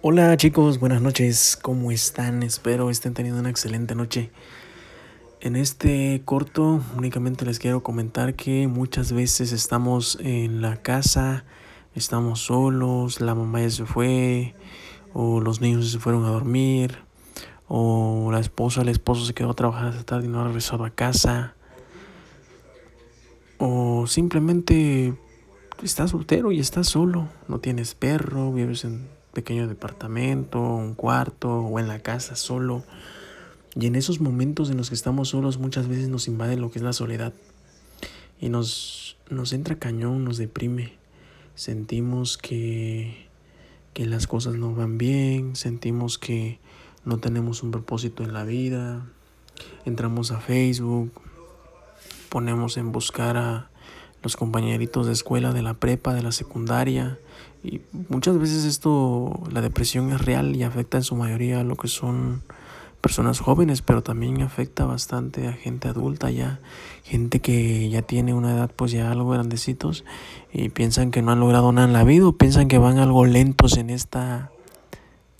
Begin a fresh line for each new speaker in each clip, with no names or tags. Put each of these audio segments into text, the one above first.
Hola chicos, buenas noches, ¿cómo están? Espero estén teniendo una excelente noche. En este corto únicamente les quiero comentar que muchas veces estamos en la casa, estamos solos, la mamá ya se fue, o los niños se fueron a dormir, o la esposa, el esposo se quedó a trabajar hasta tarde y no ha regresado a casa, o simplemente estás soltero y estás solo, no tienes perro, vives en pequeño departamento, un cuarto o en la casa solo. Y en esos momentos en los que estamos solos muchas veces nos invade lo que es la soledad. Y nos, nos entra cañón, nos deprime. Sentimos que, que las cosas no van bien, sentimos que no tenemos un propósito en la vida. Entramos a Facebook, ponemos en buscar a los compañeritos de escuela, de la prepa, de la secundaria, y muchas veces esto, la depresión es real y afecta en su mayoría a lo que son personas jóvenes, pero también afecta bastante a gente adulta ya, gente que ya tiene una edad pues ya algo grandecitos y piensan que no han logrado nada en la vida o piensan que van algo lentos en esta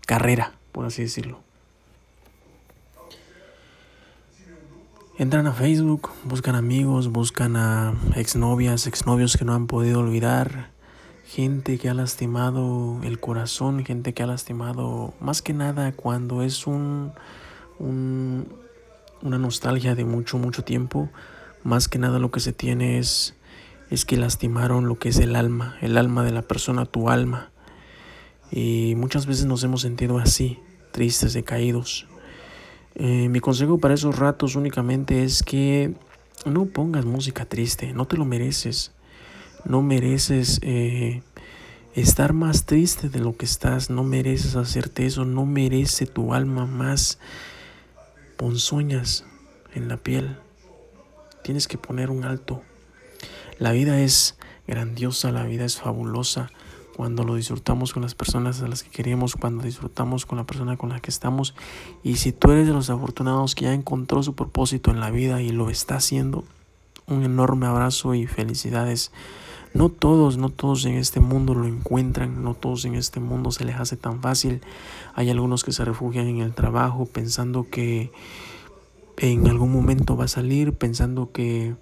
carrera, por así decirlo. Entran a Facebook, buscan amigos, buscan a exnovias, exnovios que no han podido olvidar, gente que ha lastimado el corazón, gente que ha lastimado más que nada cuando es un, una nostalgia de mucho, mucho tiempo, más que nada lo que se tiene es, es que lastimaron lo que es el alma, el alma de la persona, tu alma. Y muchas veces nos hemos sentido así, tristes, decaídos. Eh, mi consejo para esos ratos únicamente es que no pongas música triste, no te lo mereces. No mereces eh, estar más triste de lo que estás, no mereces hacerte eso, no merece tu alma más ponzoñas en la piel. Tienes que poner un alto. La vida es grandiosa, la vida es fabulosa cuando lo disfrutamos con las personas a las que queremos, cuando disfrutamos con la persona con la que estamos. Y si tú eres de los afortunados que ya encontró su propósito en la vida y lo está haciendo, un enorme abrazo y felicidades. No todos, no todos en este mundo lo encuentran, no todos en este mundo se les hace tan fácil. Hay algunos que se refugian en el trabajo pensando que en algún momento va a salir, pensando que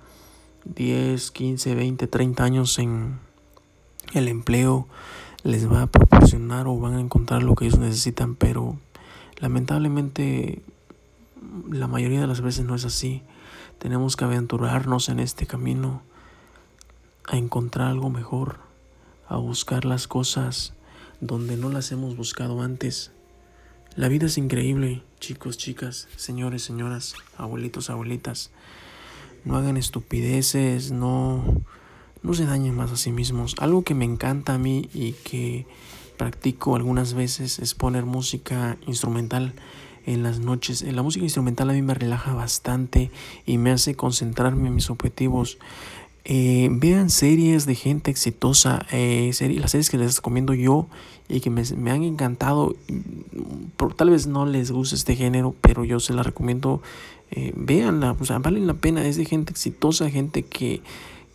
10, 15, 20, 30 años en el empleo les va a proporcionar o van a encontrar lo que ellos necesitan, pero lamentablemente la mayoría de las veces no es así. Tenemos que aventurarnos en este camino a encontrar algo mejor, a buscar las cosas donde no las hemos buscado antes. La vida es increíble, chicos, chicas, señores, señoras, abuelitos, abuelitas. No hagan estupideces, no, no se dañen más a sí mismos. Algo que me encanta a mí y que practico algunas veces es poner música instrumental en las noches. La música instrumental a mí me relaja bastante y me hace concentrarme en mis objetivos. Eh, vean series de gente exitosa, eh, las series que les recomiendo yo y que me, han encantado. tal vez no les guste este género, pero yo se las recomiendo. Eh, véanla, o sea, valen la pena. Es de gente exitosa, gente que,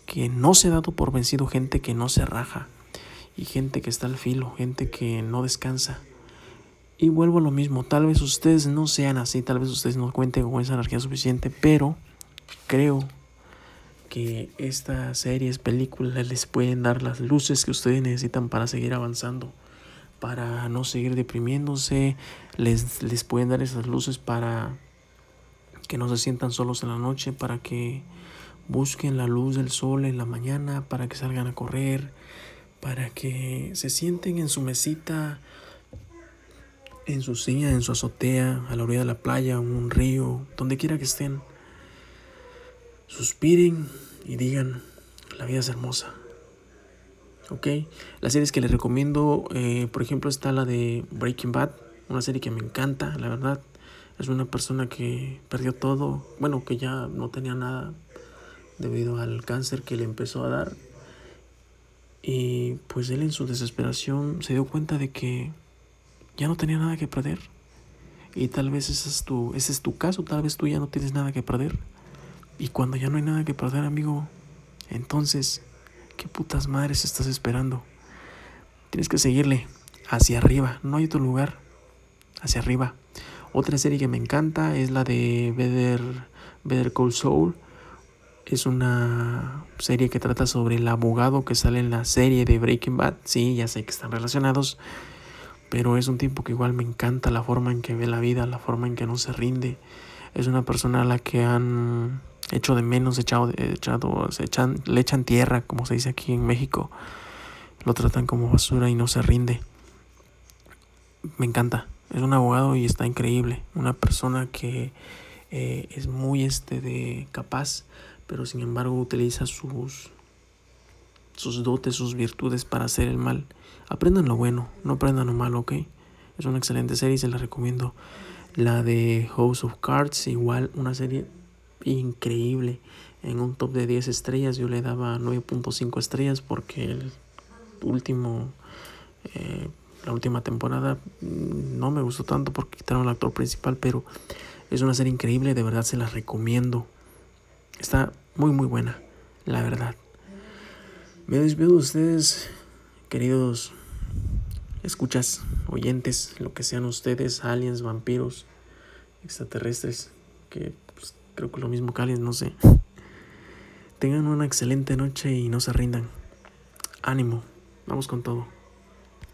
que no se ha dado por vencido, gente que no se raja y gente que está al filo, gente que no descansa. Y vuelvo a lo mismo, tal vez ustedes no sean así, tal vez ustedes no cuenten con esa energía suficiente, pero creo que estas series, películas les pueden dar las luces que ustedes necesitan para seguir avanzando, para no seguir deprimiéndose, les, les pueden dar esas luces para que no se sientan solos en la noche, para que busquen la luz del sol en la mañana, para que salgan a correr, para que se sienten en su mesita, en su silla, en su azotea, a la orilla de la playa, un río, donde quiera que estén. Suspiren y digan, la vida es hermosa. ¿Ok? Las series que les recomiendo, eh, por ejemplo, está la de Breaking Bad, una serie que me encanta, la verdad. Es una persona que perdió todo, bueno, que ya no tenía nada debido al cáncer que le empezó a dar. Y pues él en su desesperación se dio cuenta de que ya no tenía nada que perder. Y tal vez ese es tu, ese es tu caso, tal vez tú ya no tienes nada que perder. Y cuando ya no hay nada que perder, amigo, entonces, ¿qué putas madres estás esperando? Tienes que seguirle. hacia arriba, no hay otro lugar, hacia arriba. Otra serie que me encanta es la de Better, Better Call Saul. Es una serie que trata sobre el abogado que sale en la serie de Breaking Bad. Sí, ya sé que están relacionados, pero es un tipo que igual me encanta la forma en que ve la vida, la forma en que no se rinde. Es una persona a la que han hecho de menos, echado, echado se echan, le echan tierra, como se dice aquí en México. Lo tratan como basura y no se rinde. Me encanta es un abogado y está increíble. Una persona que eh, es muy este de capaz, pero sin embargo utiliza sus, sus dotes, sus virtudes para hacer el mal. Aprendan lo bueno, no aprendan lo malo, ¿ok? Es una excelente serie se la recomiendo. La de House of Cards, igual una serie increíble. En un top de 10 estrellas yo le daba 9.5 estrellas porque el último eh, la última temporada mm, no me gustó tanto porque quitaron al actor principal, pero es una serie increíble, de verdad se la recomiendo. Está muy muy buena, la verdad. Me despido de ustedes, queridos escuchas, oyentes, lo que sean ustedes, aliens, vampiros, extraterrestres, que creo que lo mismo aliens, no sé. Tengan una excelente noche y no se rindan. Ánimo, vamos con todo.